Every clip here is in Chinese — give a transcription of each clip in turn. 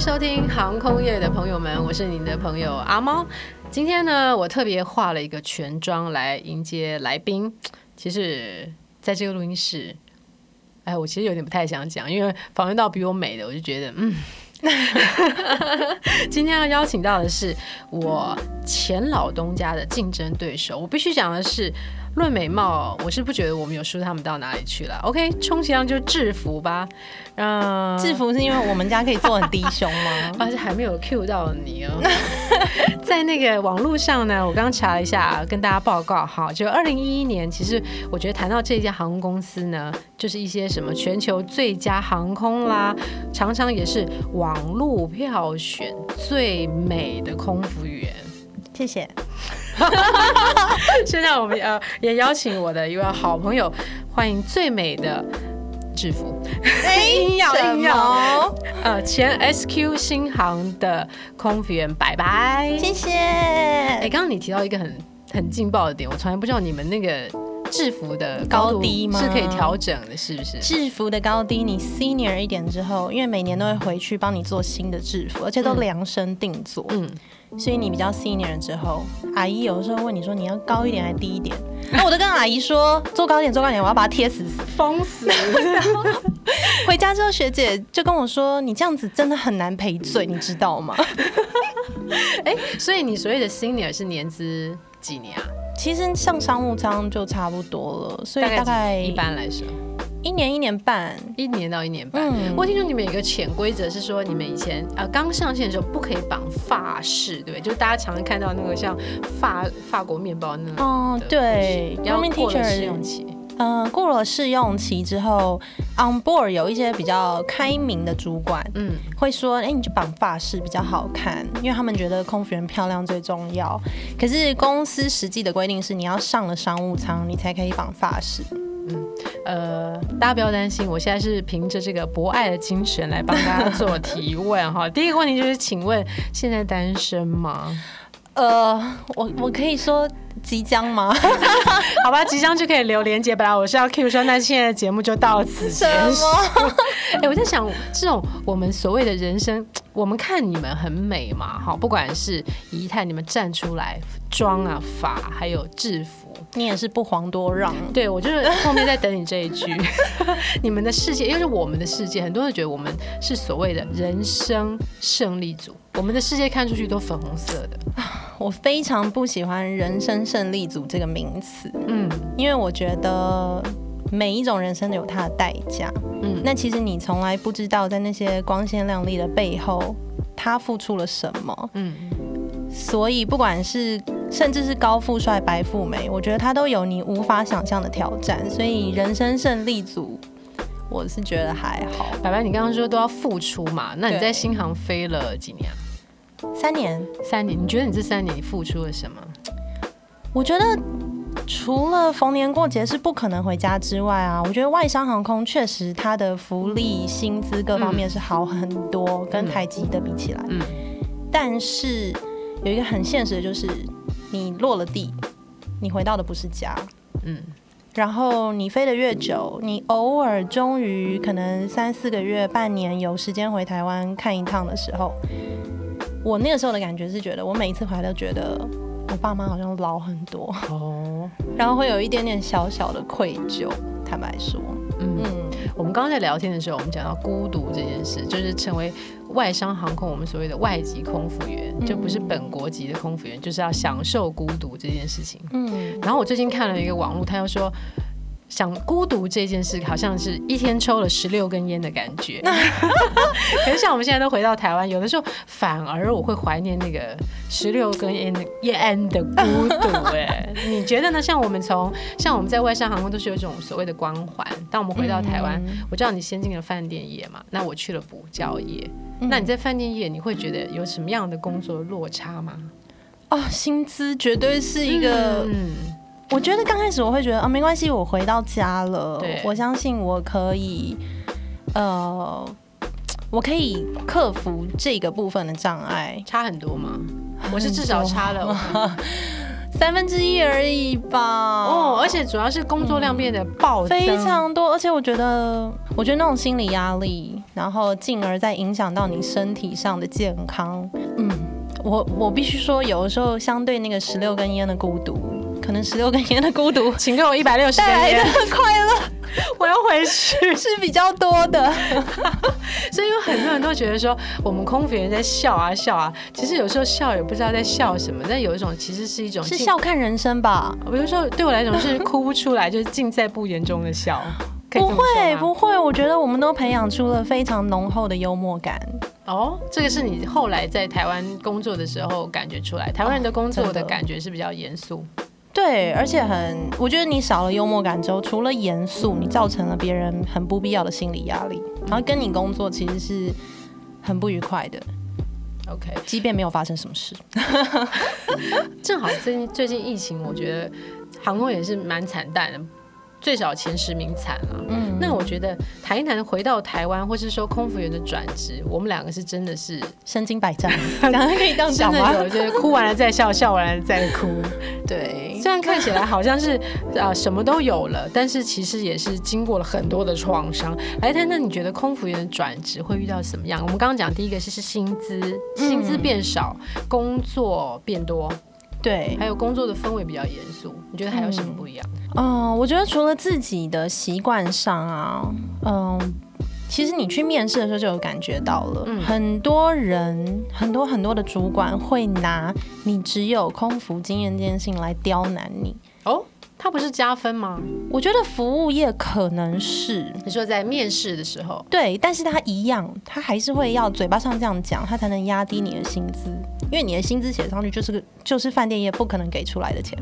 收听航空业的朋友们，我是您的朋友阿猫。今天呢，我特别化了一个全妆来迎接来宾。其实，在这个录音室，哎，我其实有点不太想讲，因为访问到比我美的，我就觉得，嗯。今天要邀请到的是我前老东家的竞争对手。我必须讲的是，论美貌，我是不觉得我们有输他们到哪里去了。OK，充其量就制服吧。嗯，制服是因为我们家可以做很低胸吗？而且还没有 Q 到你哦。在那个网络上呢，我刚刚查了一下，跟大家报告哈，就二零一一年，其实我觉得谈到这家航空公司呢，就是一些什么全球最佳航空啦，常常也是网络票选最美的空服员。谢谢。现在我们呃也邀请我的一位好朋友，欢迎最美的。制服，硬要硬要，呃，前 SQ 新航的空服员，拜拜，谢谢。哎，刚刚你提到一个很很劲爆的点，我从来不知道你们那个制服的高低吗？是可以调整的，是不是？制服的高低，你 senior 一点之后，因为每年都会回去帮你做新的制服，而且都量身定做，嗯。所以你比较 senior 之后，阿姨有的时候问你说你要高一点还是低一点，那我都跟阿姨说做高点做高点，我要把它贴死封死。回家之后学姐就跟我说你这样子真的很难赔罪，你知道吗？哎，所以你所谓的 senior 是年资几年啊？其实上商务舱就差不多了，所以大概一般来说。一年一年半，一年到一年半。我听说你们有一个潜规则是说，你们以前呃刚上线的时候不可以绑发饰，对不对？就是大家常常看到那个像法法国面包那种。哦，对。要过了试用期。嗯，过了试用期之后，on board 有一些比较开明的主管，嗯，会说，哎，你就绑发饰比较好看，因为他们觉得空服员漂亮最重要。可是公司实际的规定是，你要上了商务舱，你才可以绑发饰。嗯，呃，大家不要担心，我现在是凭着这个博爱的精神来帮大家做提问哈。第一个问题就是，请问现在单身吗？呃，我我可以说即将吗？好吧，即将就可以留连接。本来我是要 Q 说，那现在节目就到此结束。哎，我在想，这种我们所谓的人生，我们看你们很美嘛，哈，不管是仪态，你们站出来，妆啊、法，还有制服。你也是不遑多让，对我就是后面在等你这一句。你们的世界，又是我们的世界，很多人觉得我们是所谓的人生胜利组，我们的世界看出去都粉红色的。我非常不喜欢“人生胜利组”这个名词，嗯，因为我觉得每一种人生都有它的代价，嗯，那其实你从来不知道在那些光鲜亮丽的背后，他付出了什么，嗯，所以不管是。甚至是高富帅、白富美，我觉得他都有你无法想象的挑战，所以人生胜利组，我是觉得还好。白白，你刚刚说都要付出嘛？那你在新航飞了几年？三年，三年。你觉得你这三年你付出了什么？我觉得除了逢年过节是不可能回家之外啊，我觉得外商航空确实它的福利、薪资各方面是好很多，跟台积的比起来。嗯。但是有一个很现实的就是。你落了地，你回到的不是家，嗯，然后你飞得越久，你偶尔终于可能三四个月、半年有时间回台湾看一趟的时候，我那个时候的感觉是觉得，我每一次回来都觉得我爸妈好像老很多哦，然后会有一点点小小的愧疚，坦白说，嗯。我们刚刚在聊天的时候，我们讲到孤独这件事，就是成为外商航空我们所谓的外籍空服员，就不是本国籍的空服员，就是要享受孤独这件事情。嗯，然后我最近看了一个网络，他又说。想孤独这件事，好像是一天抽了十六根烟的感觉。可是像我们现在都回到台湾，有的时候反而我会怀念那个十六根烟的烟的孤独。哎，你觉得呢？像我们从像我们在外商航空都是有一种所谓的光环。当我们回到台湾，我知道你先进了饭店业嘛，那我去了补教业。那你在饭店业，你会觉得有什么样的工作落差吗？哦，薪资绝对是一个嗯。我觉得刚开始我会觉得啊，没关系，我回到家了，我相信我可以，呃，我可以克服这个部分的障碍。差很多吗？我是至少差了，三分之一而已吧。哦，而且主要是工作量变得暴增，非常多。而且我觉得，我觉得那种心理压力，然后进而再影响到你身体上的健康。嗯，我我必须说，有的时候相对那个十六根烟的孤独，可能十六根烟的孤独，请给我一百六十根烟，的快乐 我要回去。是比较多的。所以有很多人都觉得说，我们空服员在笑啊笑啊，其实有时候笑也不知道在笑什么，但有一种其实是一种是笑看人生吧？比如说对我来讲是哭不出来，就是尽在不言中的笑。不会不会，我觉得我们都培养出了非常浓厚的幽默感。哦，这个是你后来在台湾工作的时候感觉出来，台湾人的工作的感觉是比较严肃。对，而且很，我觉得你少了幽默感之后，除了严肃，你造成了别人很不必要的心理压力，然后跟你工作其实是很不愉快的，OK，即便没有发生什么事。正好最近最近疫情，我觉得航空也是蛮惨淡的，最少前十名惨了。嗯，那我觉得谈一谈回到台湾，或是说空服员的转职，我们两个是真的是身经百战，可以这样真讲吗？的有，就是哭完了再笑，笑完了再哭。对，虽然看起来好像是啊、什么都有了，但是其实也是经过了很多的创伤。来谈，那你觉得空服员的转职会遇到什么样？我们刚刚讲第一个是是薪资，薪资变少，工作变多，对，还有工作的氛围比较严肃。你觉得还有什么不一样？嗯，我觉得除了自己的习惯上啊，嗯。其实你去面试的时候就有感觉到了，嗯很多人、很多很多的主管会拿你只有空服经验这件事情来刁难你。哦，它不是加分吗？我觉得服务业可能是。你说在面试的时候，对，但是他一样，他还是会要嘴巴上这样讲，他才能压低你的薪资，因为你的薪资写上去就是个就是饭店业不可能给出来的钱，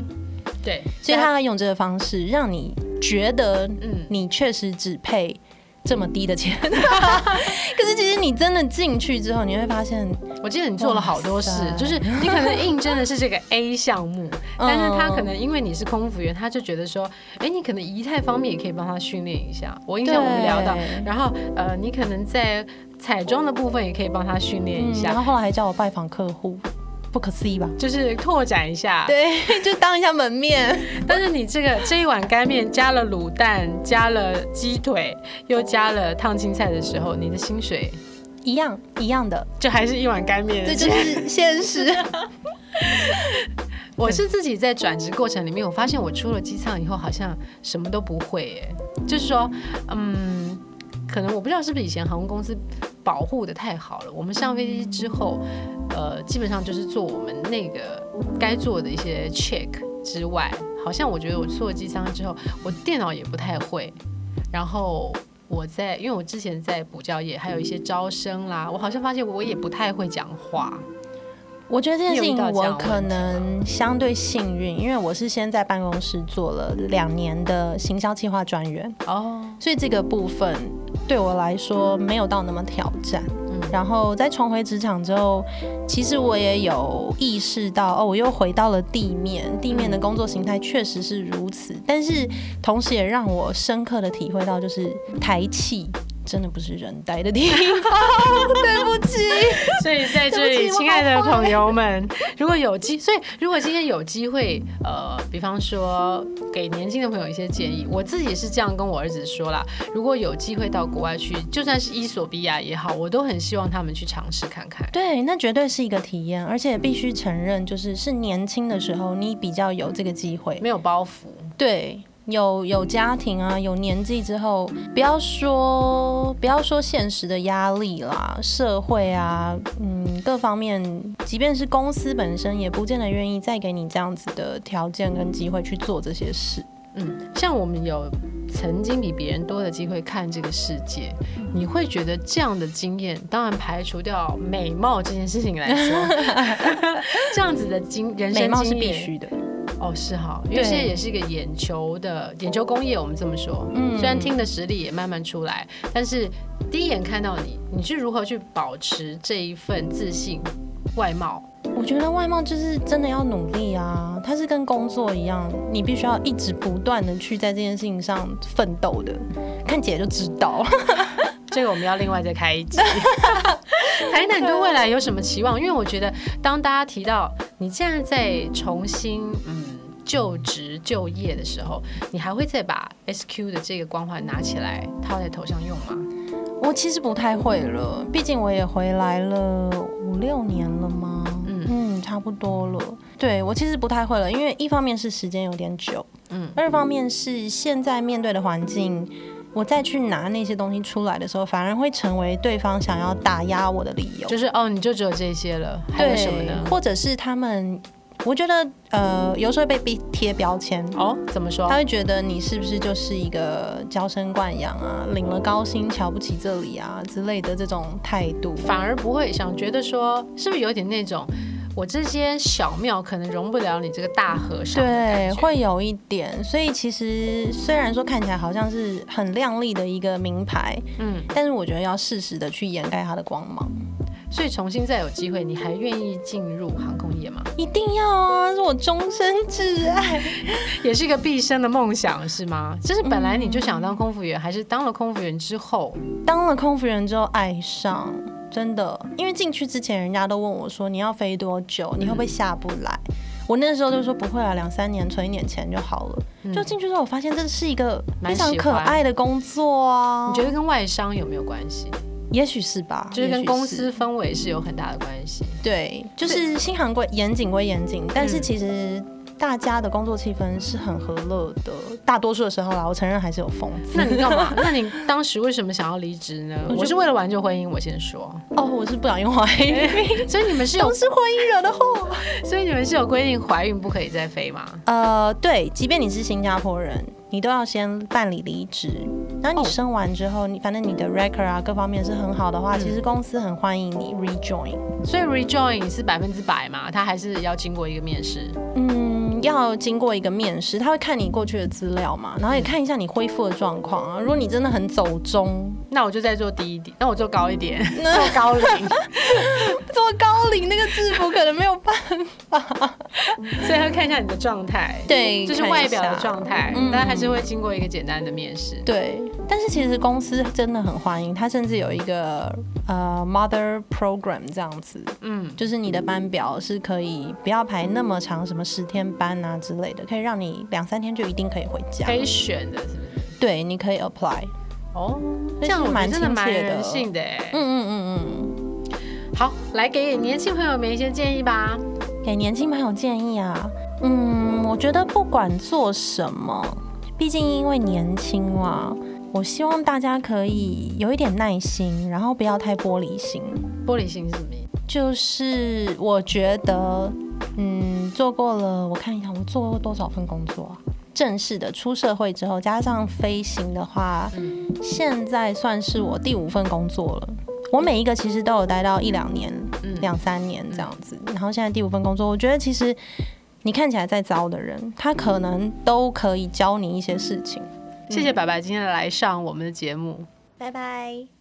对，所以他要用这个方式让你觉得嗯，你确实只配这么低的钱，可是其实你真的进去之后，你会发现，我记得你做了好多事就是你可能应征的是这个 A 项目，但是他可嗯能因为你是空服员，他就觉得说，哎，你可能仪态方面也可以帮他训练一下。我印象我们聊到，然后呃，你可能在彩妆的部分也可以帮他训练一嗯，下，然后后来还叫我拜访客户，不可思议吧？就是拓展一下。对，就当一下门面。但是你这个这一碗干面加了卤蛋，加了鸡腿，又加了烫青菜的时候，你的薪水一样一样的，就还是一碗干面这。就是现实。我是自己在转职过程里面，我发现我出了机舱以后，好像什么都不会，哎，就是说，嗯，可能我不知道是不是以前航空公司保护的太好了，我们上飞机之后，呃，基本上就是做我们那个该做的一些 check 之外，好像我觉得我坐机舱之后，我电脑也不太会，然后。我在，因为我之前在补教业，还有一些招生啦，我好像发现我也不太会讲话。我觉得这件事情我可能相对幸运，因为我是先在办公室做了两年的行销计划专员，哦，所以这个部分对我来说没有到那么挑战。嗯。然后在重回职场之后，其实我也有意识到，哦，我又回到了地面，地面的工作形态确实是如此，但是同时也让我深刻的体会到，就是台气真的不是人待的地方。对不起，所以在这里，亲爱的朋友们，如果有机，所以如果今天有机会，呃，比方说给年轻的朋友一些建议，我自己是这样跟我儿子说啦，如果有机会到国外去，就算是伊索比亚也好，我都很希望他们去尝试看看。对，那绝对是一个体验，而且必须承认，就是是年轻的时候，你比较有这个机会。没有包袱，对，有有家庭啊，有年纪之后，不要说不要说现实的压力啦，社会啊，嗯，各方面，即便是公司本身，也不见得愿意再给你这样子的条件跟机会去做这些事。嗯，像我们有曾经比别人多的机会看这个世界，你会觉得这样的经验，当然排除掉美貌这件事情来说，这样子的经人生经验必须的，哦，是哈，因为现在也是一个眼球的眼球工业，我们这么说。嗯虽然听的实力也慢慢出来，但是第一眼看到你，你是如何去保持这一份自信、外貌？我觉得外貌就是真的要努力啊，它是跟工作一样，你必须要一直不断的去在这件事情上奋斗的。看姐就知道，这个我们要另外再开一集。台南，你对未来有什么期望？因为我觉得，当大家提到你现在在重新嗯就职就业的时候，你还会再把 SQ 的这个光环拿起来套在头上用吗？我其实不太会了，毕竟我也回来了五六年了吗？嗯嗯，差不多了。对我其实不太会了，因为一方面是时间有点久，嗯，二方面是现在面对的环境。我再去拿那些东西出来的时候，反而会成为对方想要打压我的理由。就是哦，你就只有这些了，还有什么呢？或者是他们，我觉得呃，有时候被逼贴标签哦。怎么说？他会觉得你是不是就是一个娇生惯养啊，领了高薪瞧不起这里啊之类的这种态度，反而不会想觉得说，是不是有点那种。我这些小庙可能容不了你这个大和尚，对，会有一点。所以其实虽然说看起来好像是很亮丽的一个名牌，嗯，但是我觉得要适时的去掩盖它的光芒。所以重新再有机会，你还愿意进入航空业吗？一定要啊，是我终身挚爱，也是一个毕生的梦想，是吗？就是本来你就想当空服员，还是当了空服员之后，当了空服员之后爱上？真的，因为进去之前，人家都问我说：“你要飞多久？你会不会下不来？”我那时候就说：“不会啊，两三年存一点钱就好了。”就进去之后，我发现这是一个非常可爱的工作啊！你觉得跟外商有没有关系？也许是吧，就是跟公司氛围是有很大的关系。对，就是新航规严谨归严谨，但是其实。大家的工作气氛是很和乐的，大多数的时候啦，我承认还是有疯子。那你干嘛？那你当时为什么想要离职呢？我是为了挽救婚姻，我先说。哦，我是不小心怀孕，所以你们是有都是婚姻惹的祸。所以你们是有规定怀孕不可以再飞吗？呃，对，即便你是新加坡人，你都要先办理离职。然后你升完之后，你反正你的 record 啊各方面是很好的话，其实公司很欢迎你 rejoin。所以 rejoin 是百分之百嘛？他还是要经过一个面试。嗯。要经过一个面试，他会看你过去的资料嘛，然后也看一下你恢复的状况啊。如果你真的很走中，那我就再做低一点，那我做高一点，做高领，做 高领那个制服可能没有办法，所以要看一下你的状态，对，就是外表的状态，但还是会经过一个简单的面试。对，但是其实公司真的很欢迎，他甚至有一个呃 mother program 这样子，嗯，就是你的班表是可以不要排那么长，什么十天班。啊之类的，可以让你两三天就一定可以回家，可以选的是不是？对，你可以 apply。哦，这样蛮真的蛮人性的。嗯嗯嗯嗯。好，来给年轻朋友们一些建议吧。给年轻朋友建议啊，嗯，我觉得不管做什么，毕竟因为年轻嘛，我希望大家可以有一点耐心，然后不要太玻璃心。玻璃心是什么意思？就是我觉得。嗯，做过了，我看一下，我做过多少份工作啊？正式的出社会之后，加上飞行的话，现在算是我第五份工作了。我每一个其实都有待到一两年、两三年这样子。然后现在第五份工作，我觉得其实你看起来再糟的人，他可能都可以教你一些事情。谢谢白白今天来上我们的节目，拜拜。